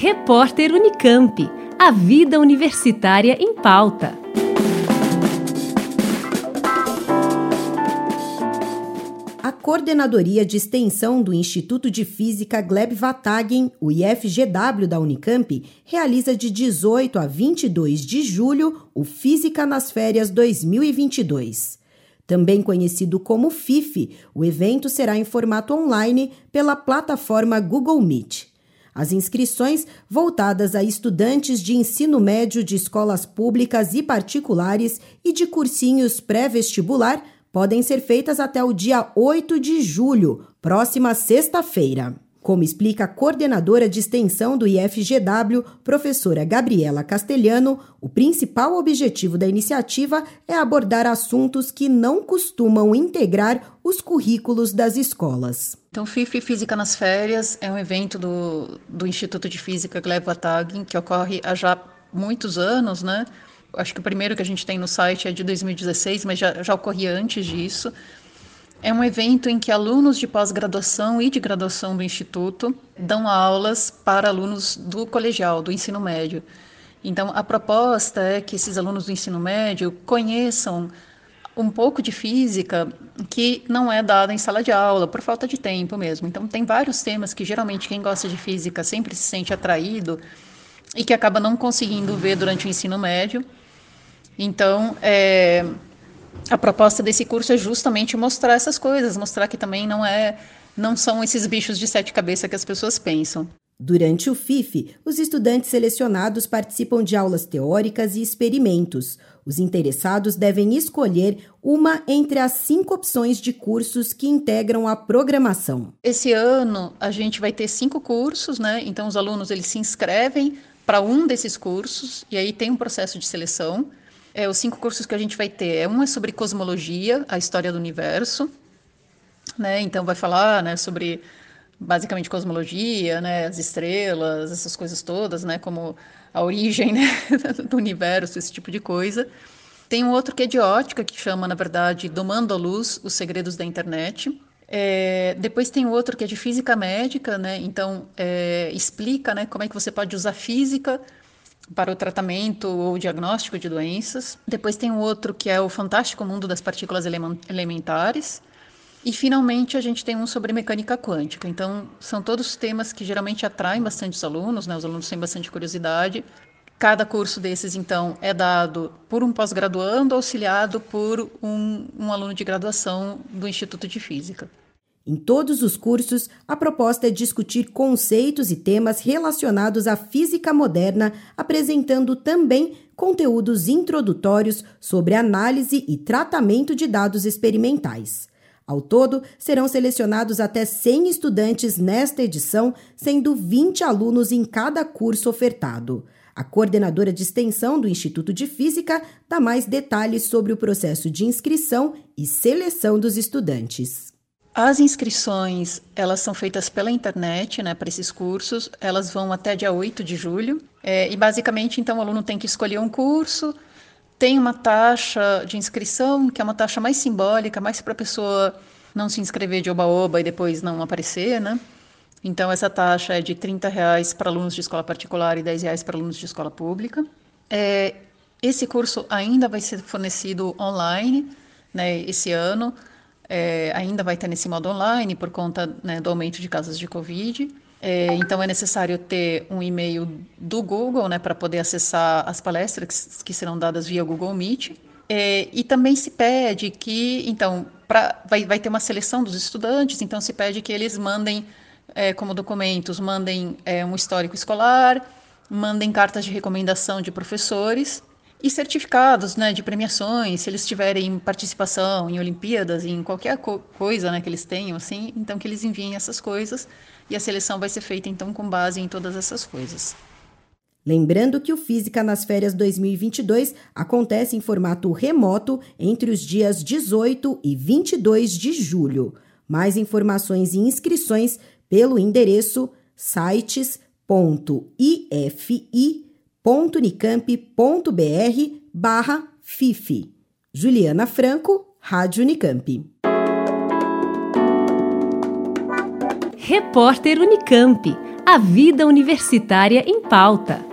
Repórter Unicamp. A vida universitária em pauta. A Coordenadoria de Extensão do Instituto de Física Gleb Vatagen, o IFGW da Unicamp, realiza de 18 a 22 de julho o Física nas Férias 2022. Também conhecido como FIFE, o evento será em formato online pela plataforma Google Meet. As inscrições, voltadas a estudantes de ensino médio de escolas públicas e particulares e de cursinhos pré-vestibular, podem ser feitas até o dia 8 de julho, próxima sexta-feira. Como explica a coordenadora de extensão do IFGW, professora Gabriela Castelhano, o principal objetivo da iniciativa é abordar assuntos que não costumam integrar os currículos das escolas. Então, FIFI Física nas Férias é um evento do, do Instituto de Física Gleb Vatagin, que ocorre há já muitos anos, né? Acho que o primeiro que a gente tem no site é de 2016, mas já, já ocorria antes disso. É um evento em que alunos de pós-graduação e de graduação do Instituto dão aulas para alunos do colegial, do ensino médio. Então, a proposta é que esses alunos do ensino médio conheçam um pouco de física que não é dada em sala de aula, por falta de tempo mesmo. Então, tem vários temas que geralmente quem gosta de física sempre se sente atraído e que acaba não conseguindo ver durante o ensino médio. Então, é, a proposta desse curso é justamente mostrar essas coisas, mostrar que também não é não são esses bichos de sete cabeças que as pessoas pensam. Durante o FIF, os estudantes selecionados participam de aulas teóricas e experimentos. Os interessados devem escolher uma entre as cinco opções de cursos que integram a programação. Esse ano a gente vai ter cinco cursos, né? Então os alunos eles se inscrevem para um desses cursos e aí tem um processo de seleção. É, os cinco cursos que a gente vai ter, é um é sobre cosmologia, a história do universo, né? Então vai falar, né, sobre basicamente cosmologia, né, as estrelas, essas coisas todas, né, como a origem né, do universo, esse tipo de coisa. Tem um outro que é de ótica, que chama, na verdade, Domando a Luz, os segredos da internet. É, depois tem outro que é de física médica, né, então é, explica né, como é que você pode usar física para o tratamento ou diagnóstico de doenças. Depois tem um outro que é o fantástico mundo das partículas elementares. E finalmente a gente tem um sobre mecânica quântica. Então, são todos temas que geralmente atraem bastante os alunos, né? Os alunos têm bastante curiosidade. Cada curso desses, então, é dado por um pós-graduando auxiliado por um, um aluno de graduação do Instituto de Física. Em todos os cursos, a proposta é discutir conceitos e temas relacionados à física moderna, apresentando também conteúdos introdutórios sobre análise e tratamento de dados experimentais. Ao todo, serão selecionados até 100 estudantes nesta edição, sendo 20 alunos em cada curso ofertado. A coordenadora de extensão do Instituto de Física dá mais detalhes sobre o processo de inscrição e seleção dos estudantes. As inscrições, elas são feitas pela internet, né, para esses cursos. Elas vão até dia 8 de julho. É, e basicamente, então, o aluno tem que escolher um curso, tem uma taxa de inscrição, que é uma taxa mais simbólica, mais para a pessoa não se inscrever de oba-oba e depois não aparecer, né? Então, essa taxa é de R$ reais para alunos de escola particular e R$ reais para alunos de escola pública. É, esse curso ainda vai ser fornecido online, né, esse ano é, ainda vai ter nesse modo online por conta né, do aumento de casos de Covid. É, então é necessário ter um e-mail do Google né, para poder acessar as palestras que, serão dadas via Google Meet. É, e também se pede que, então, pra, vai, vai ter uma seleção dos estudantes, então se pede que eles mandem é, como documentos, mandem é, um histórico escolar, mandem cartas de recomendação de professores e certificados né, de premiações, se eles tiverem participação em Olimpíadas, em qualquer co coisa né, que eles tenham, assim, então que eles enviem essas coisas e a seleção vai ser feita então com base em todas essas coisas. Lembrando que o Física nas Férias 2022 acontece em formato remoto entre os dias 18 e 22 de julho. Mais informações e inscrições pelo endereço sites.ifi.com www.unicamp.br barra FIFI. Juliana Franco, Rádio Unicamp. Repórter Unicamp. A Vida Universitária em Pauta.